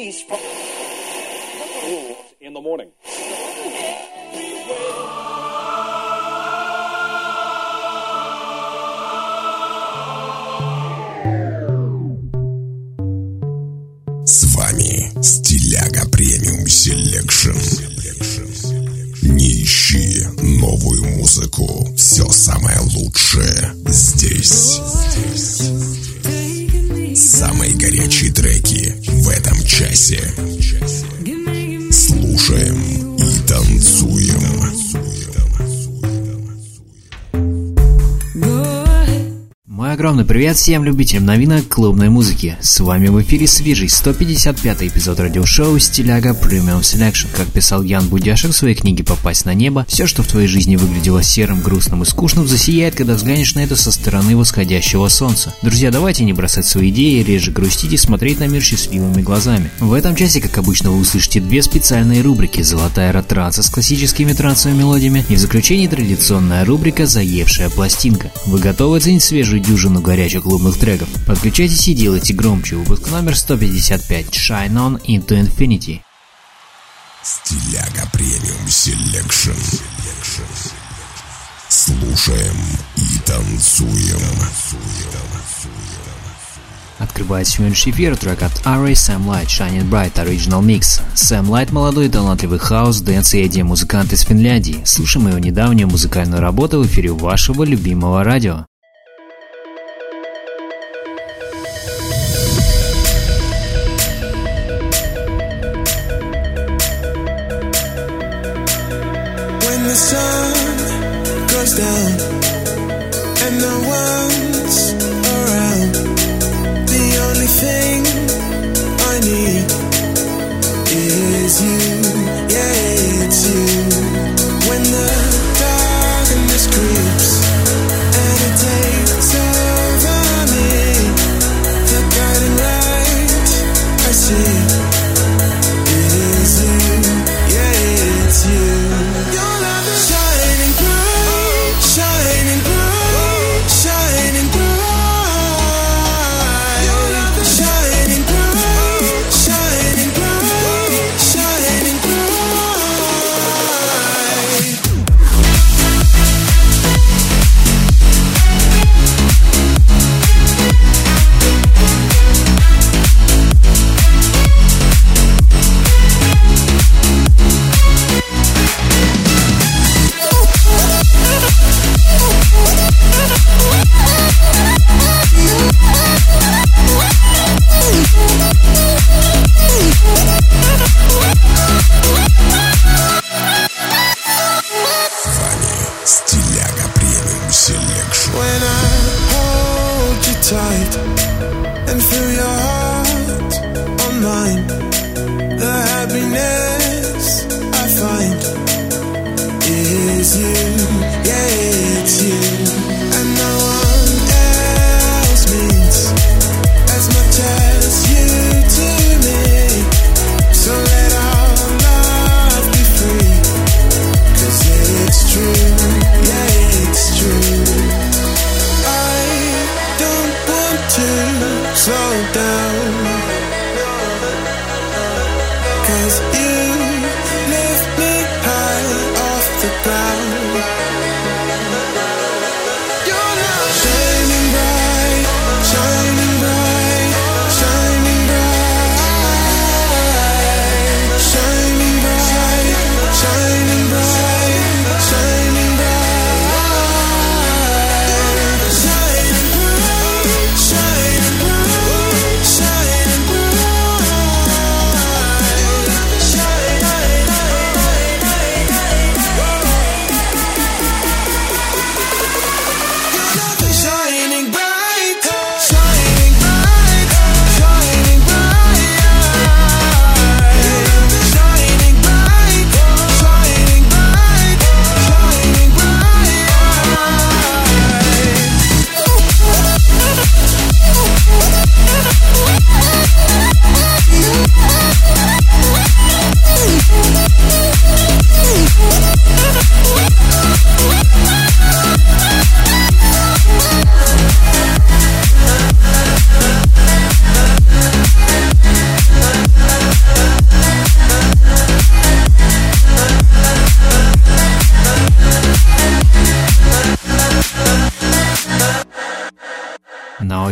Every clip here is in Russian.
released from in the morning. С вами Стиляга Premium Selection. Не ищи новую музыку. Все самое лучшее здесь. Часе. Огромный привет всем любителям новинок клубной музыки. С вами в эфире свежий 155 эпизод радиошоу «Стиляга Premium Selection». Как писал Ян Будяшек в своей книге «Попасть на небо», все, что в твоей жизни выглядело серым, грустным и скучным, засияет, когда взглянешь на это со стороны восходящего солнца. Друзья, давайте не бросать свои идеи, реже грустить и смотреть на мир счастливыми глазами. В этом часе, как обычно, вы услышите две специальные рубрики «Золотая ротранса» с классическими трансовыми мелодиями и в заключении традиционная рубрика «Заевшая пластинка». Вы готовы оценить свежую дюжину горячих клубных треков. Подключайтесь и делайте громче. Выпуск номер 155. Shine On Into Infinity. Стиляга Premium Selection. Слушаем и танцуем. Открывает сегодняшний эфир трек от Ari Sam Light Shining Bright Original Mix. Sam Light – молодой талантливый хаус, dance и EDM музыкант из Финляндии. Слушаем его недавнюю музыкальную работу в эфире вашего любимого радио. The sun goes down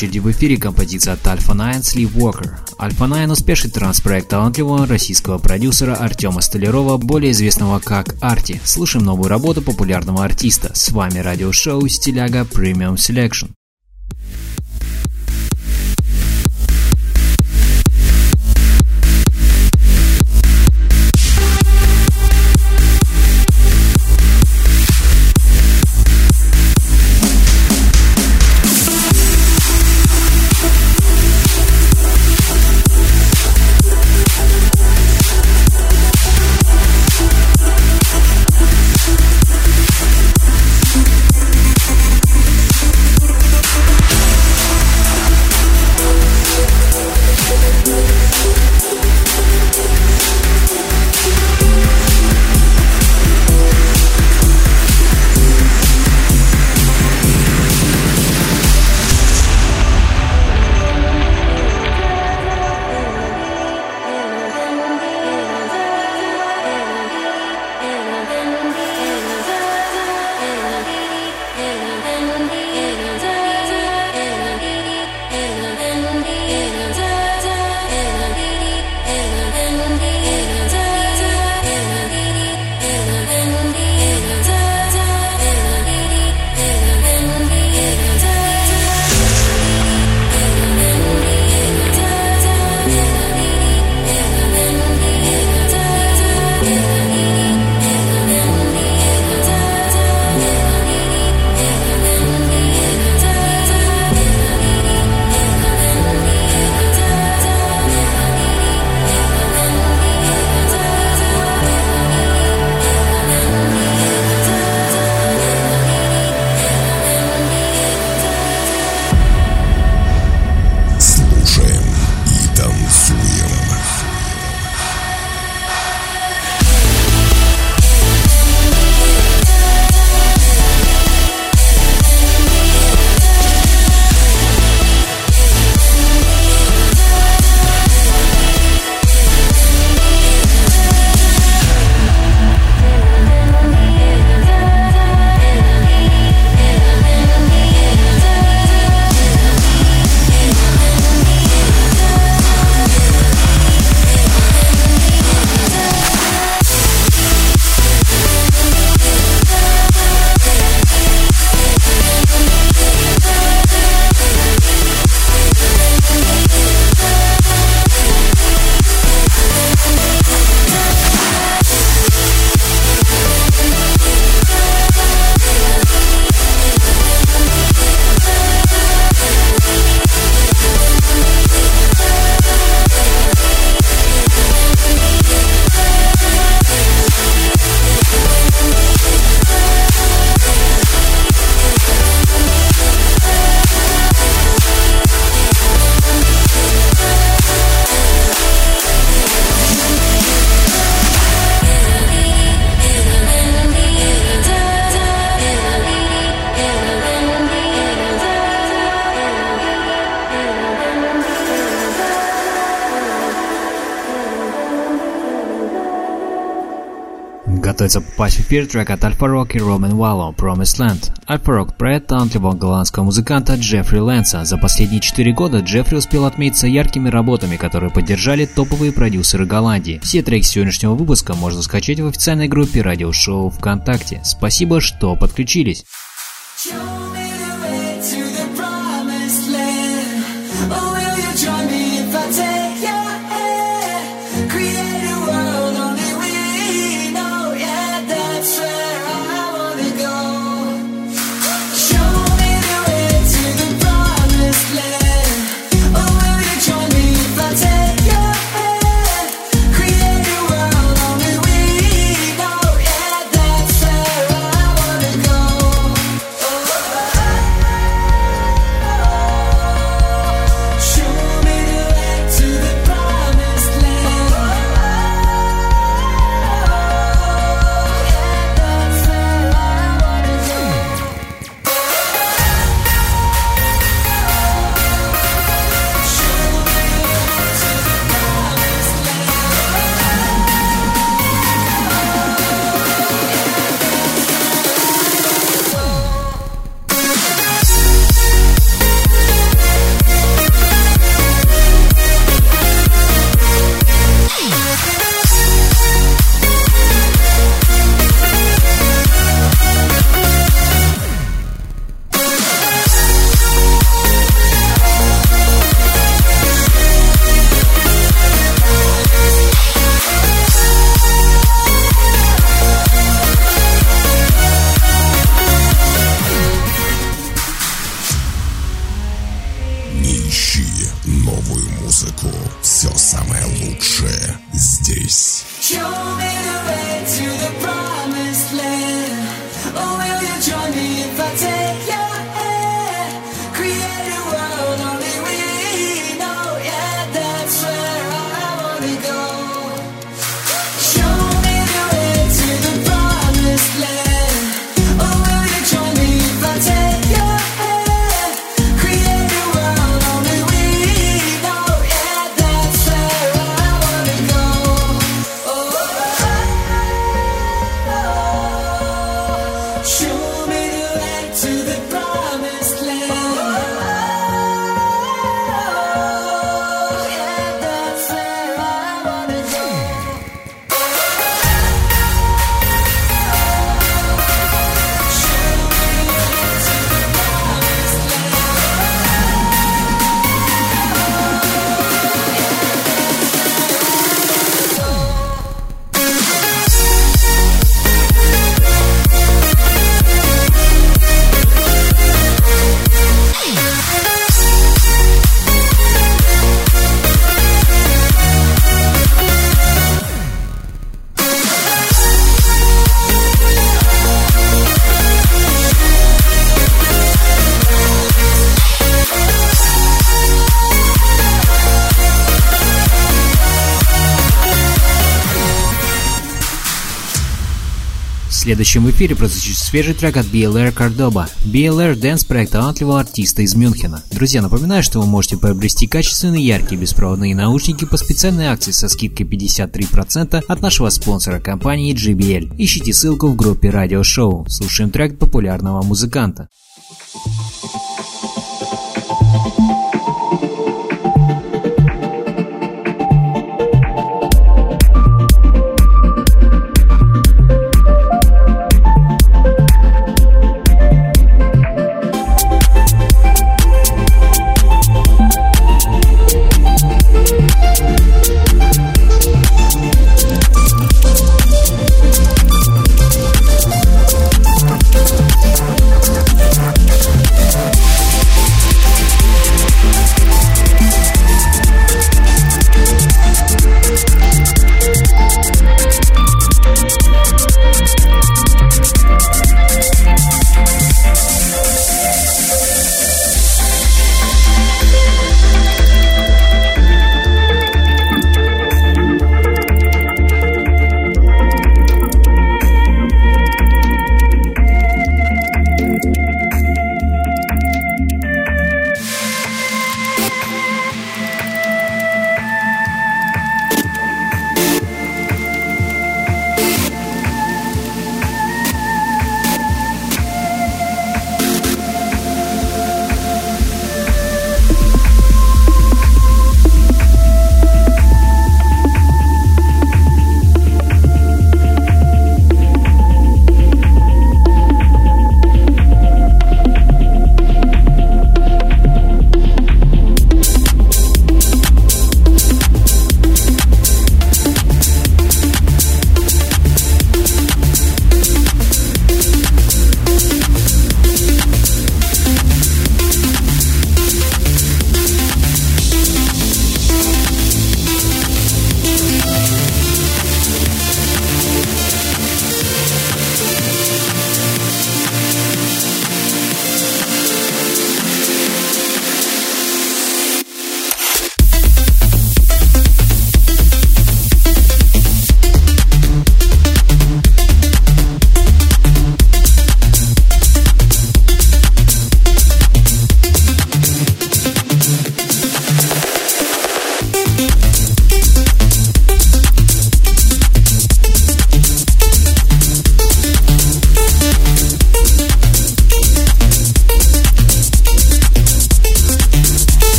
очереди в эфире композиция от Alpha 9 Sleepwalker. Alpha 9 успешный транс-проект талантливого российского продюсера Артема Столярова, более известного как Арти. Слушаем новую работу популярного артиста. С вами радиошоу Стиляга Premium Selection. Готовится попасть в эфир трек от Альфа Рок и Роман Валло «Promised Land». Альфа Рок – проект талантливого голландского музыканта Джеффри Лэнса. За последние четыре года Джеффри успел отметиться яркими работами, которые поддержали топовые продюсеры Голландии. Все треки сегодняшнего выпуска можно скачать в официальной группе радиошоу ВКонтакте. Спасибо, что подключились. В следующем эфире прозвучит свежий трек от BLR Cordoba. BLR – дэнс-проект талантливого артиста из Мюнхена. Друзья, напоминаю, что вы можете приобрести качественные яркие беспроводные наушники по специальной акции со скидкой 53% от нашего спонсора компании JBL. Ищите ссылку в группе радиошоу. Слушаем трек популярного музыканта.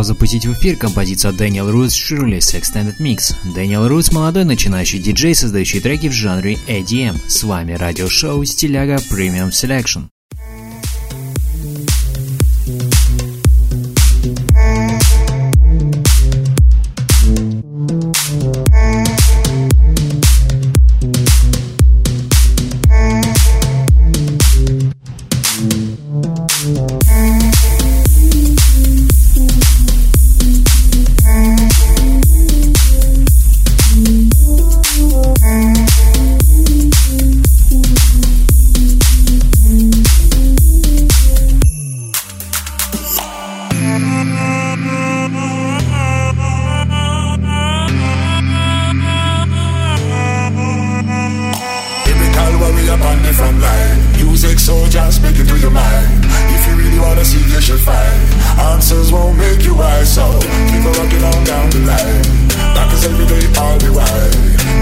Готов запустить в эфир композицию от Daniel Roots Shirley's Extended Mix. Daniel Roots – молодой начинающий диджей, создающий треки в жанре EDM. С вами радиошоу «Стиляга Premium Selection». Warrior on the front line. Music soldiers speaking to your mind. If you really wanna see, you should find. Answers won't make you wise, so keep on rocking on down the line. Back is every day, all the while.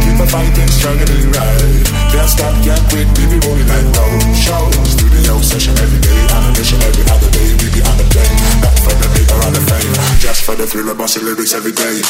Keep on fighting, struggling right. Can't stop, can't quit, we be rolling like road show. Studio session every day, animation every other day. We be on the plane, not for the paper or the fame, just for the thrill of bossy lyrics every day.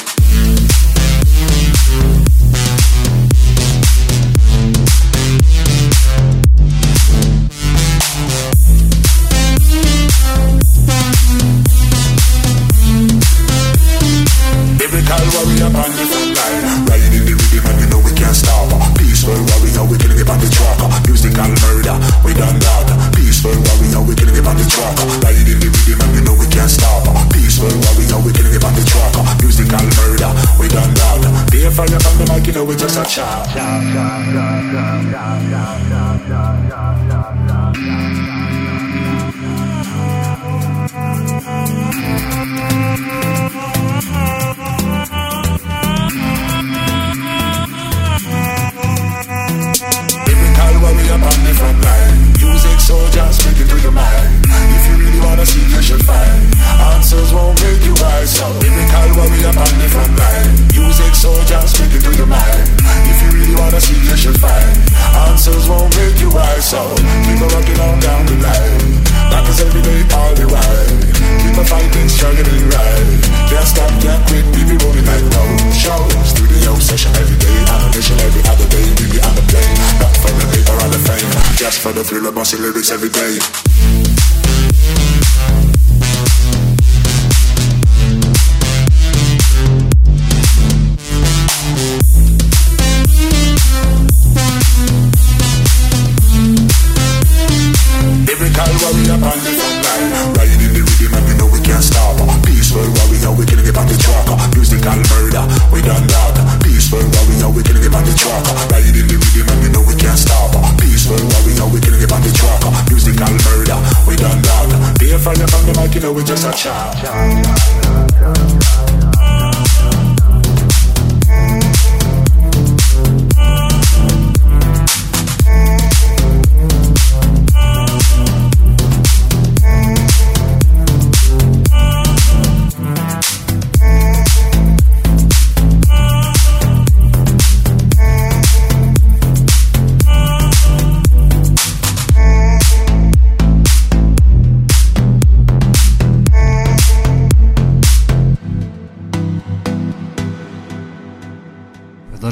For the thrill of bossy lyrics every day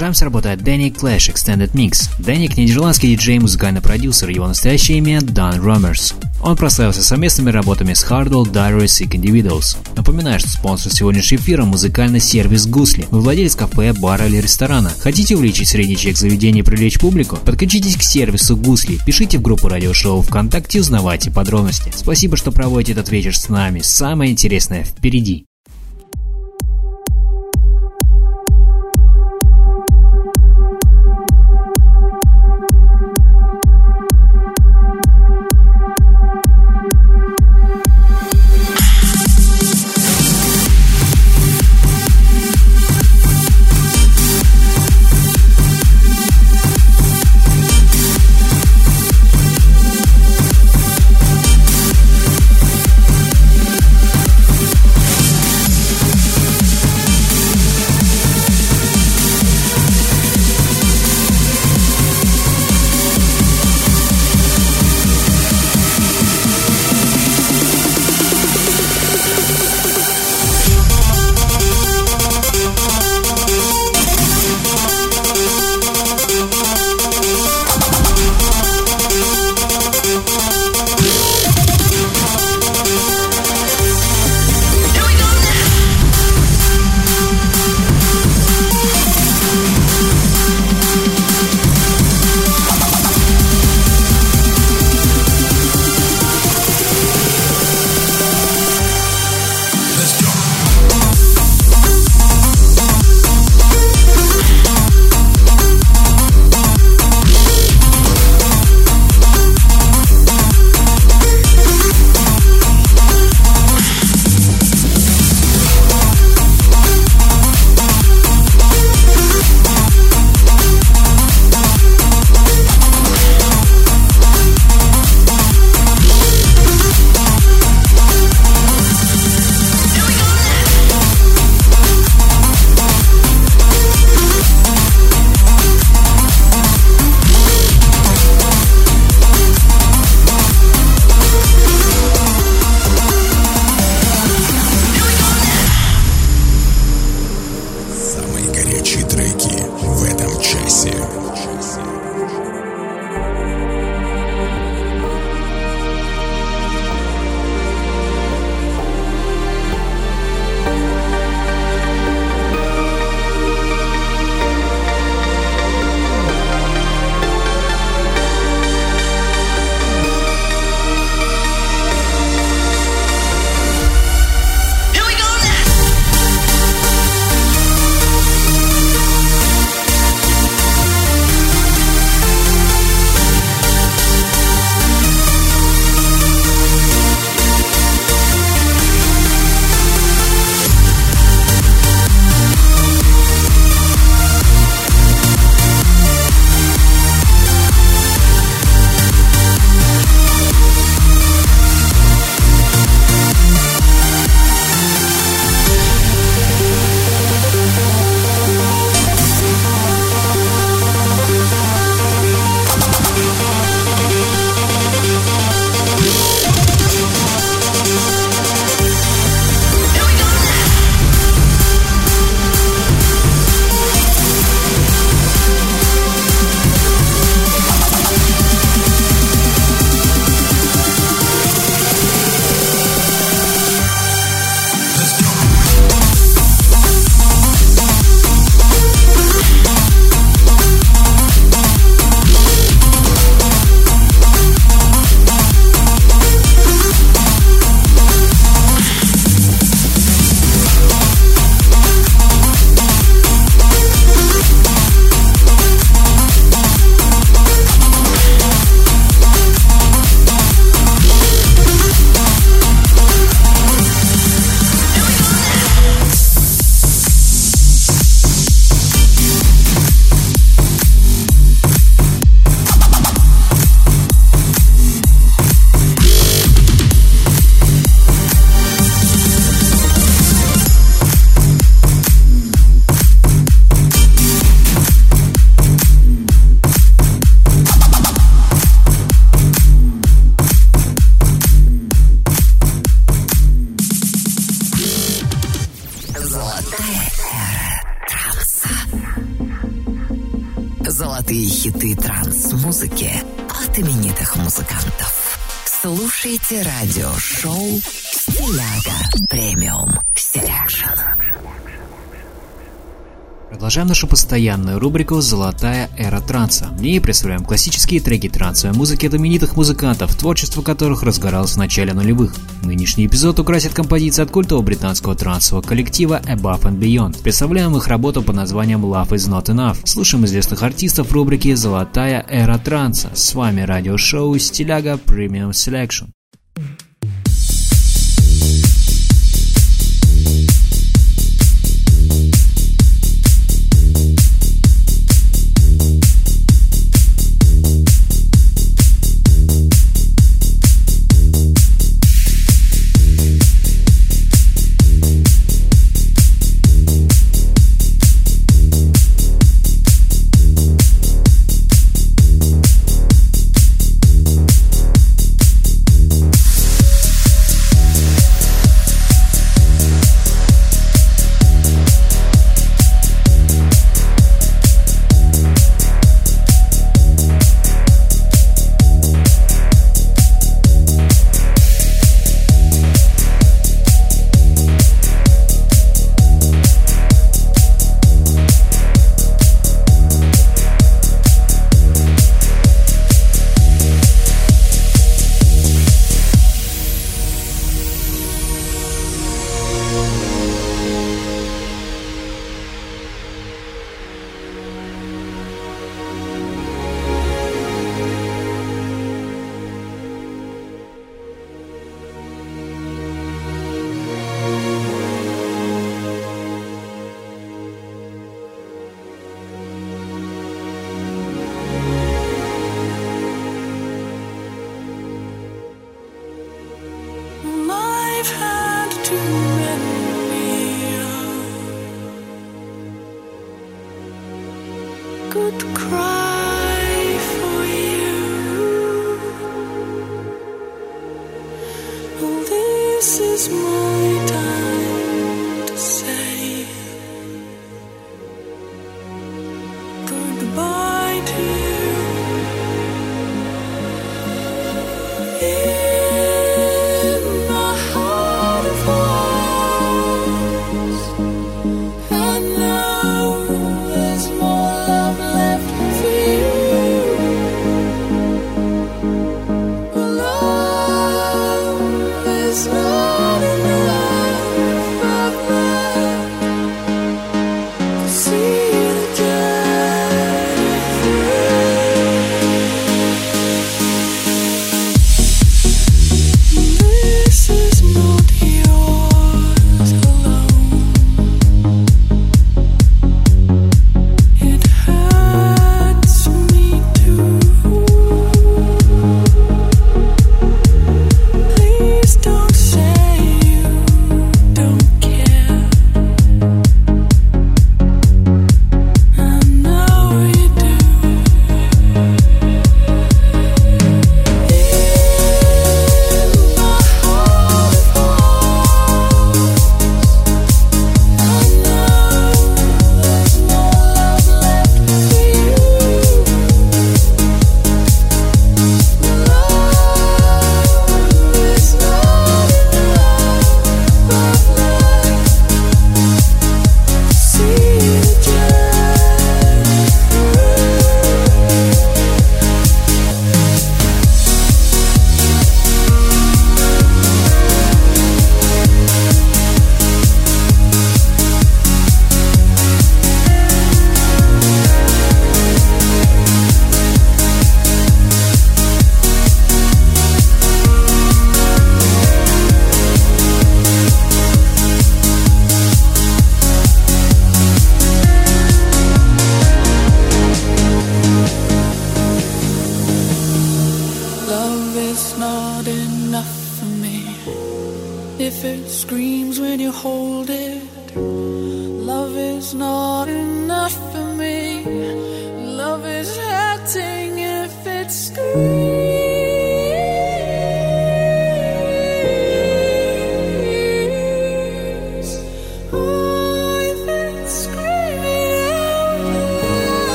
Продолжаем с работой от Danny Clash Extended Mix. Дэнник – нидерландский диджей и музыкальный продюсер, его настоящее имя – Дан Ромерс. Он прославился совместными работами с Hardwell, и Sick Individuals. Напоминаю, что спонсор сегодняшнего эфира – музыкальный сервис Гусли. Вы владелец кафе, бара или ресторана. Хотите увеличить средний чек заведения и привлечь публику? Подключитесь к сервису Гусли, пишите в группу радиошоу ВКонтакте и узнавайте подробности. Спасибо, что проводите этот вечер с нами. Самое интересное впереди. Слушайте радиошоу «Стиляга Premium Selection». Продолжаем нашу постоянную рубрику «Золотая эра транса». В ней представляем классические треки трансовой музыки от именитых музыкантов, творчество которых разгоралось в начале нулевых. Нынешний эпизод украсит композиция от культового британского трансового коллектива Above and Beyond. Представляем их работу под названием Love is Not Enough. Слушаем известных артистов в рубрике «Золотая эра транса». С вами радиошоу «Стиляга Premium Selection». Mm-hmm.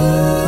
Oh.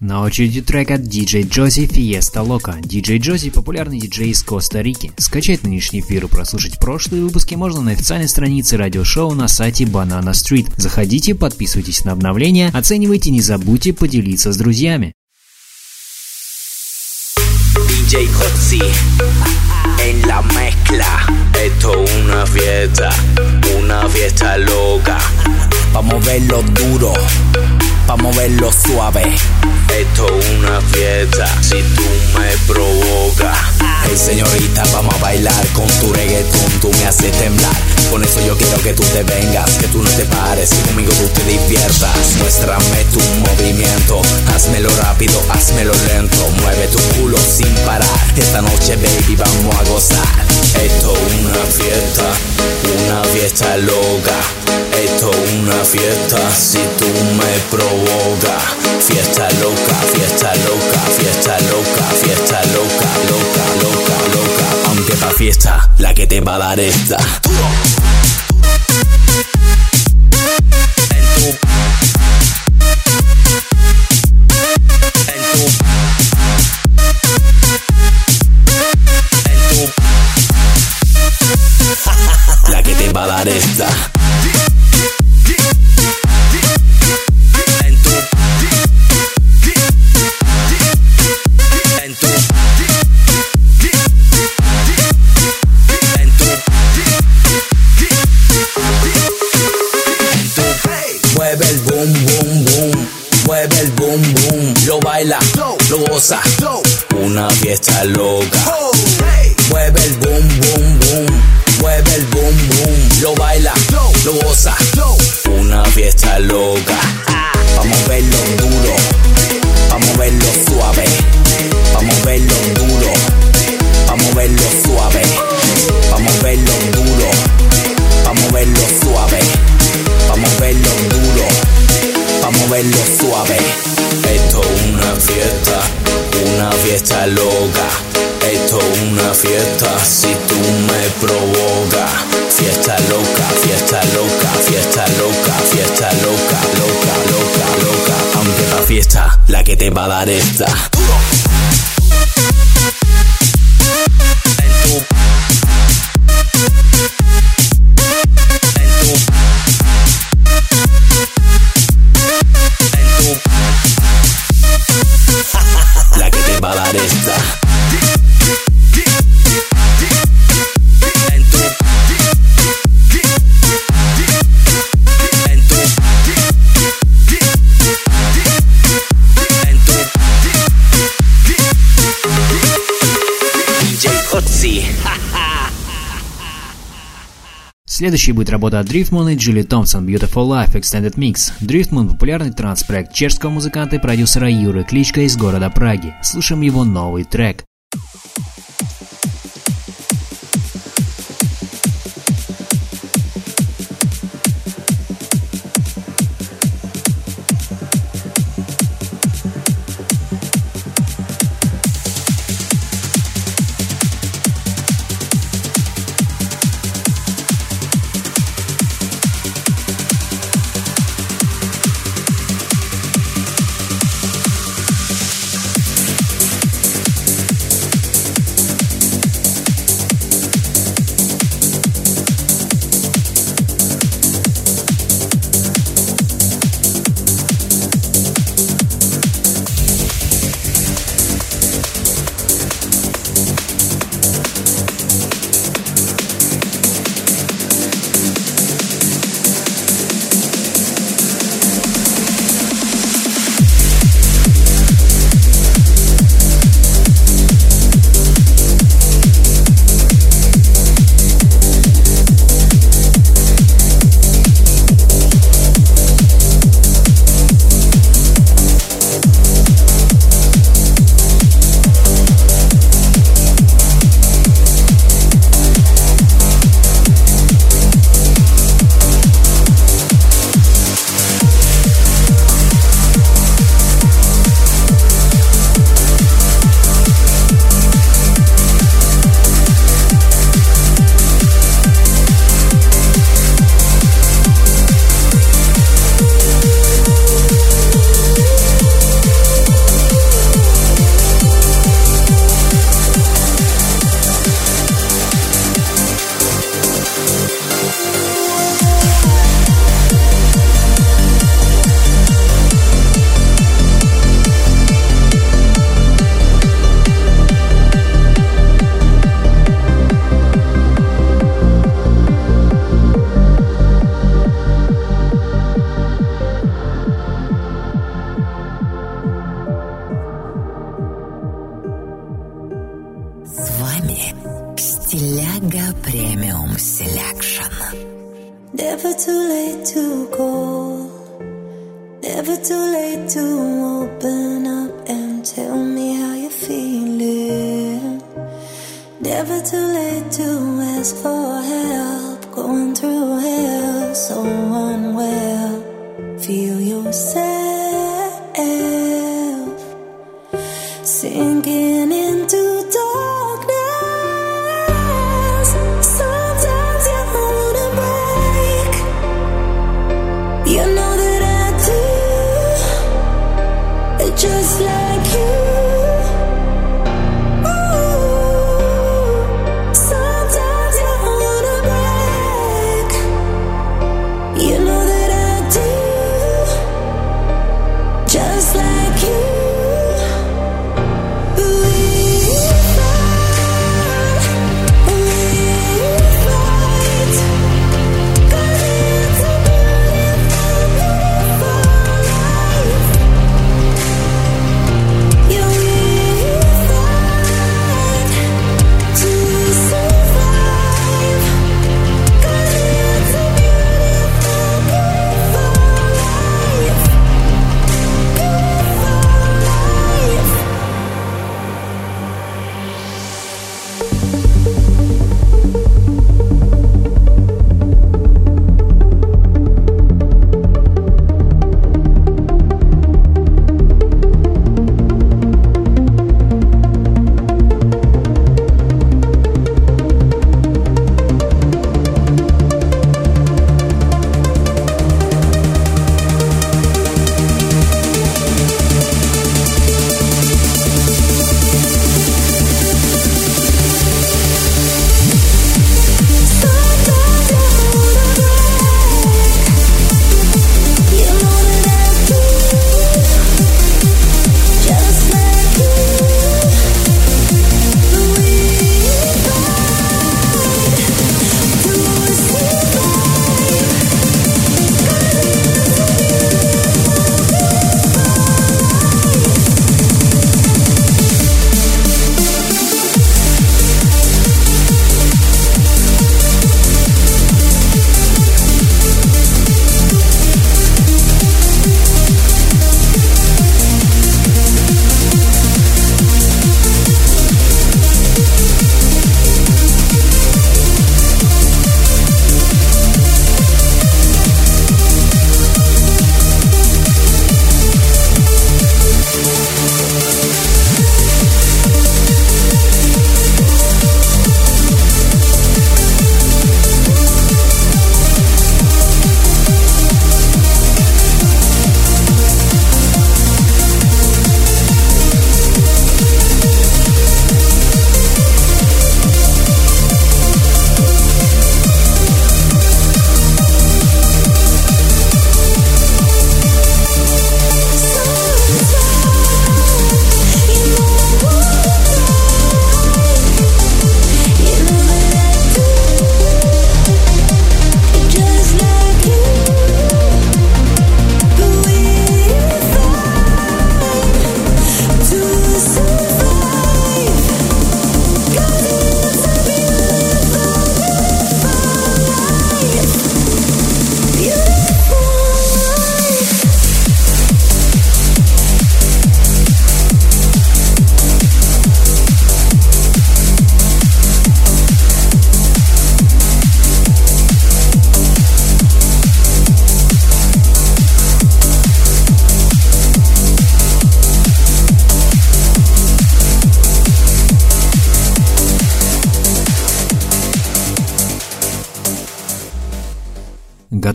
На очереди трек от DJ Джози Fiesta Loca. DJ Джози – популярный диджей из Коста-Рики. Скачать нынешний эфир и прослушать прошлые выпуски можно на официальной странице радиошоу на сайте Banana Street. Заходите, подписывайтесь на обновления, оценивайте, не забудьте поделиться с друзьями. DJ Hotzi en la mezcla. Esto es una fiesta, una fiesta loca. Pa' moverlo duro, pa' moverlo suave. Esto es una fiesta, si tú me provocas. Hey señorita, vamos a bailar con tu reggaetón, tú me haces temblar. Con eso yo quiero que tú te vengas, que tú no te pares y conmigo tú te diviertas. Muéstrame tu movimiento, házmelo rápido, házmelo lento. Mueve tu culo sin parar. Esta noche, baby, vamos a gozar. Esto es una fiesta, una fiesta loca. Esto es una fiesta, si tú me provocas. Fiesta fiesta loca, fiesta loca, fiesta loca, loca, loca, loca. Aunque esta fiesta, la que te va a dar esta. La que te va a dar esta baila lo goza una fiesta loca. Mueve el boom boom boom. Mueve el boom boom. Lo baila lo goza una fiesta loca. Vamos a verlo duro. Vamos a verlo suave. Vamos a verlo duro. Vamos a verlo suave. Vamos a verlo duro. Vamos a verlo suave. Vamos a verlo duro. Vamos a verlo suave fiesta loca. Esto es una fiesta si tú me provocas. Fiesta loca fiesta loca fiesta loca fiesta loca loca loca loca. Aunque la fiesta la que te va a dar esta Следующей будет работа от Driftmoon и Джилли Томпсон Beautiful Life Extended Mix. Driftmoon – популярный транс-проект чешского музыканта и продюсера Юры Кличка из города Праги. Слушаем его новый трек. Connection. Never too late to call. Never too late to open up and tell me how you're feeling. Never too late to ask for help. Going through hell, so unwell. Feel yourself sinking in.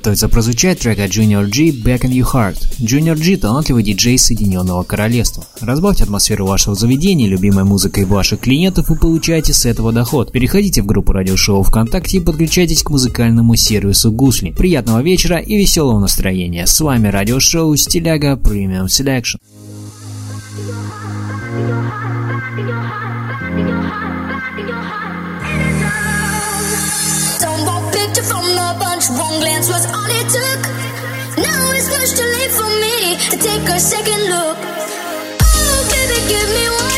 готовится прозвучать трек от Junior G «Back in Your Heart». Junior G – талантливый диджей Соединенного Королевства. Разбавьте атмосферу вашего заведения любимой музыкой ваших клиентов и получайте с этого доход. Переходите в группу радиошоу ВКонтакте и подключайтесь к музыкальному сервису Гусли. Приятного вечера и веселого настроения. С вами радиошоу Стиляга Premium Selection. take a second look. Oh, baby, give me one.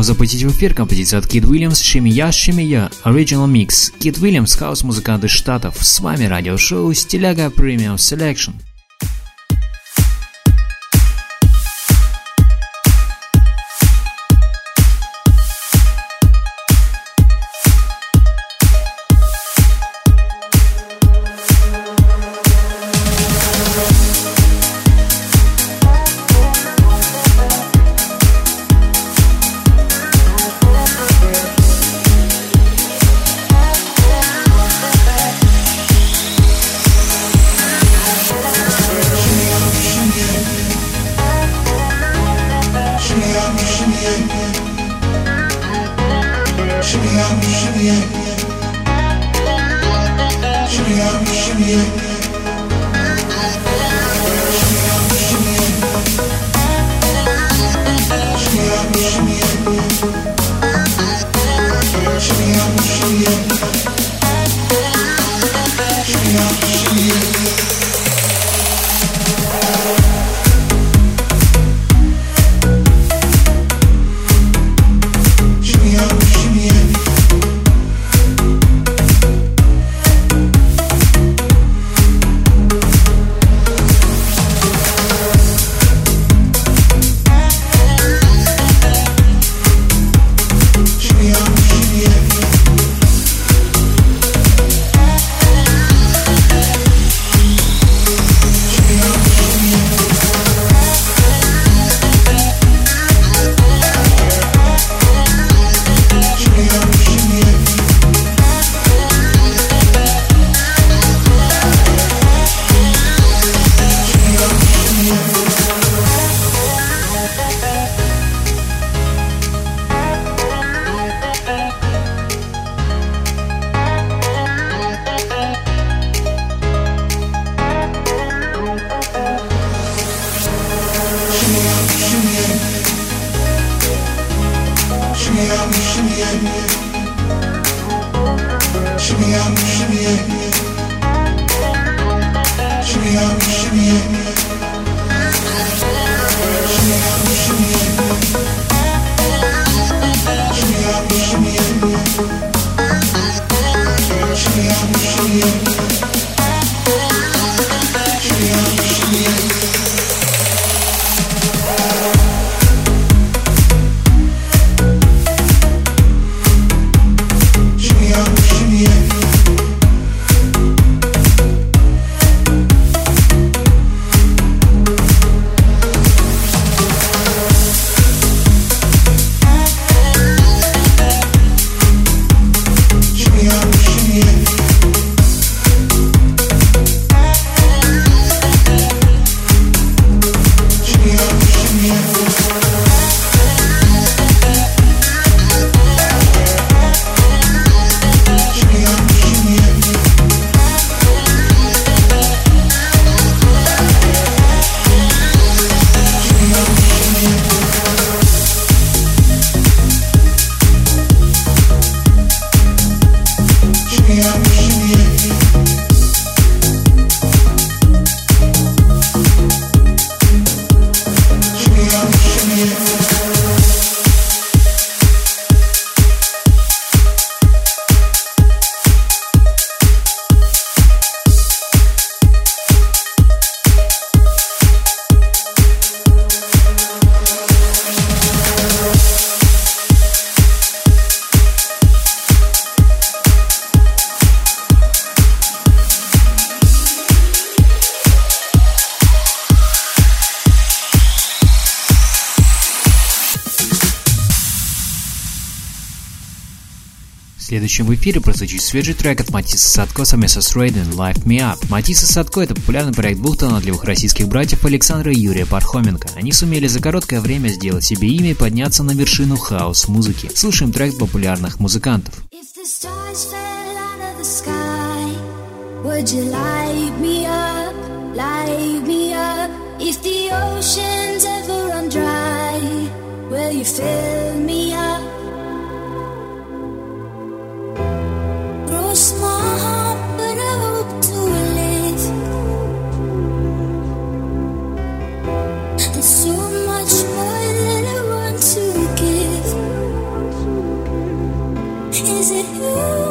готов запустить в эфир композицию от Keith Williams «Shimmy Ya, Shimmy Ya» Original Mix. Keith Williams, хаус-музыкант из Штатов. С вами радиошоу «Стиляга Premium Selection». следующем в эфире прозвучит свежий трек от Матисса Садко совместно с Рейден «Life Me Up». Матисса Садко – это популярный проект двух талантливых российских братьев Александра и Юрия Пархоменко. Они сумели за короткое время сделать себе имя и подняться на вершину хаос-музыки. Слушаем трек популярных музыкантов. If the ocean's ever run dry, will you fill me up? is it you?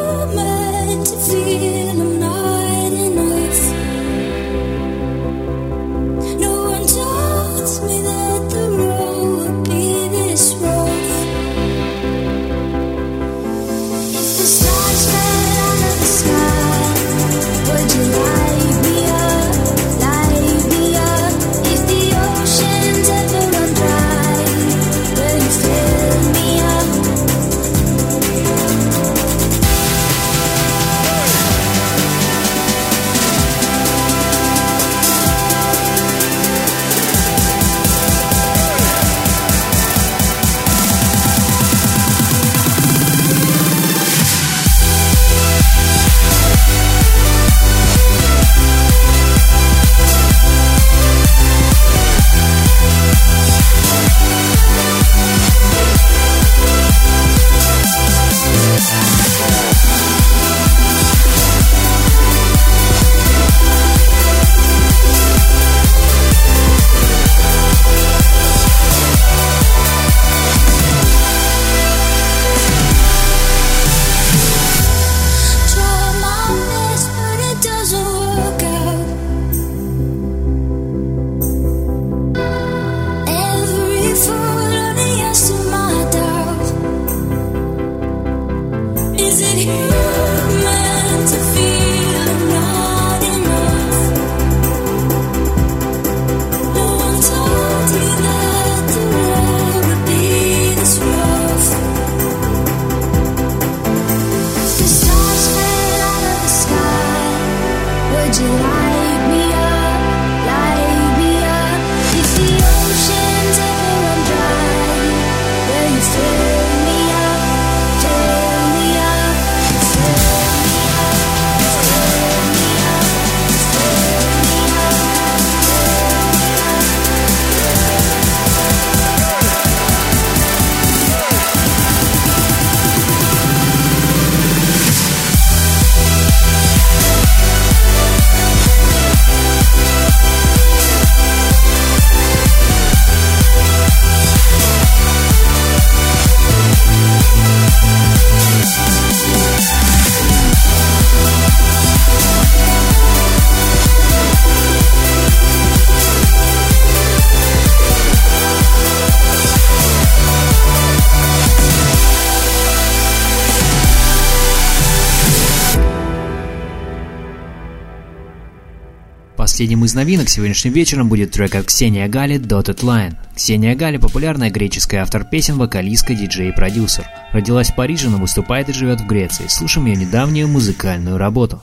Последним из новинок сегодняшним вечером будет трек от Ксения Гали «Dotted Line». Ксения Гали – популярная греческая автор песен, вокалистка, диджей и продюсер. Родилась в Париже, но выступает и живет в Греции. Слушаем ее недавнюю музыкальную работу.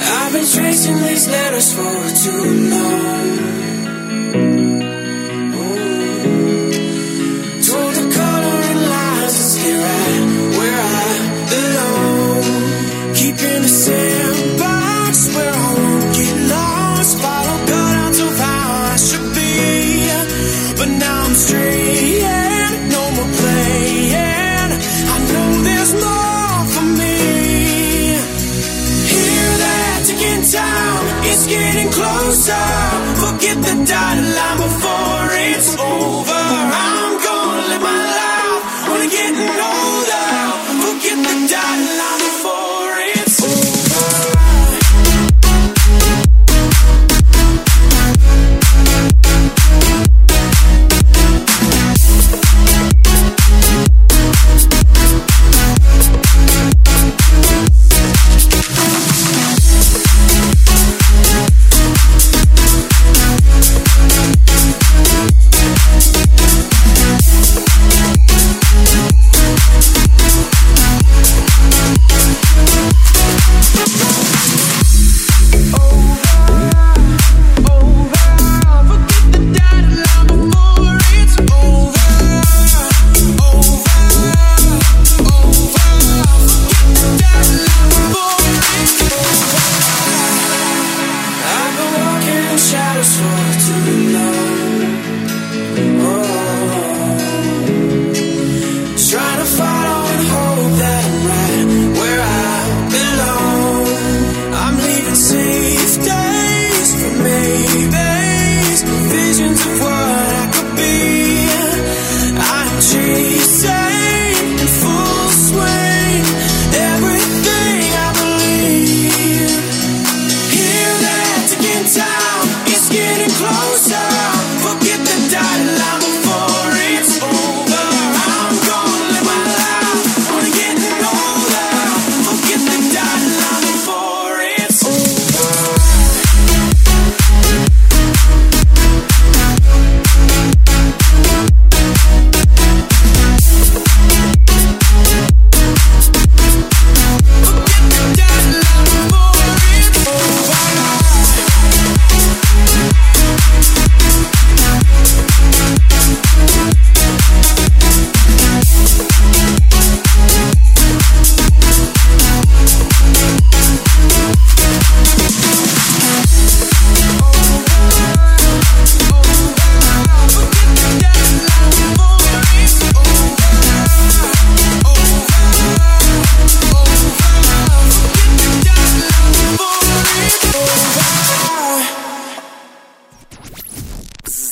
I've been tracing these letters for too long. Closer. Forget the dotted line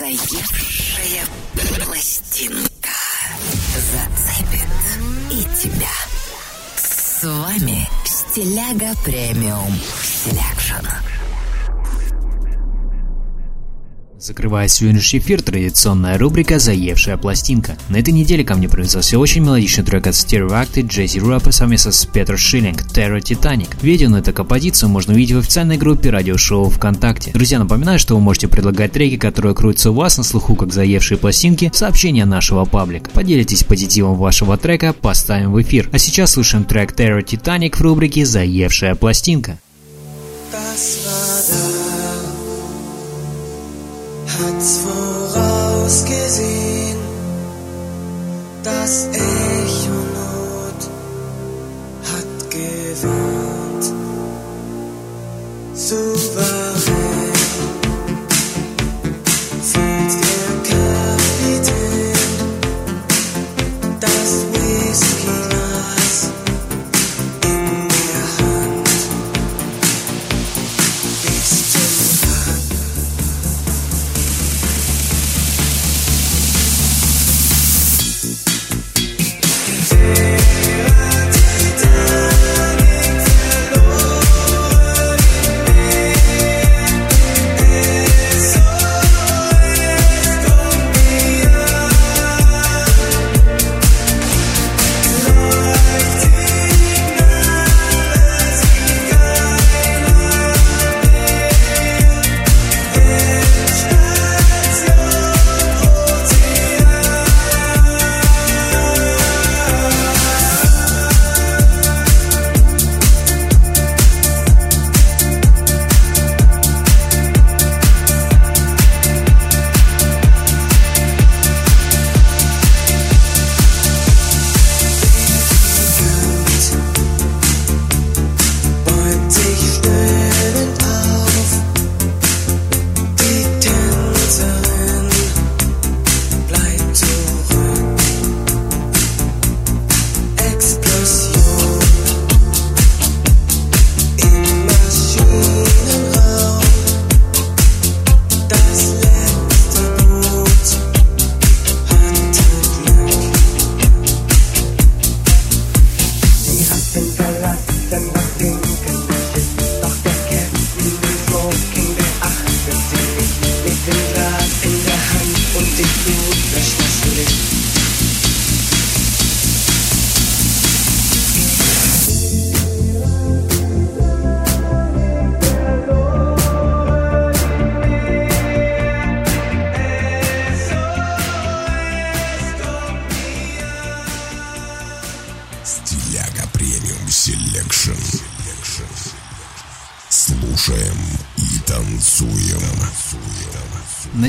Заевшая пластинка зацепит и тебя. С вами Стиляга Premium Selection. Закрывая сегодняшний эфир, традиционная рубрика «Заевшая пластинка». На этой неделе ко мне привязался очень мелодичный трек от Stereoact, Jaques Raupé совместно с Петр Шиллинг «Terror Titanic». Видео на эту композицию можно увидеть в официальной группе радиошоу ВКонтакте. Друзья, напоминаю, что вы можете предлагать треки, которые крутятся у вас на слуху как заевшие пластинки, в сообщения нашего паблика. Поделитесь позитивом вашего трека, поставим в эфир. А сейчас слушаем трек Terror Titanic в рубрике «Заевшая пластинка». Das hat's vorausgesehen, das Echo Not hat gewarnt, souverän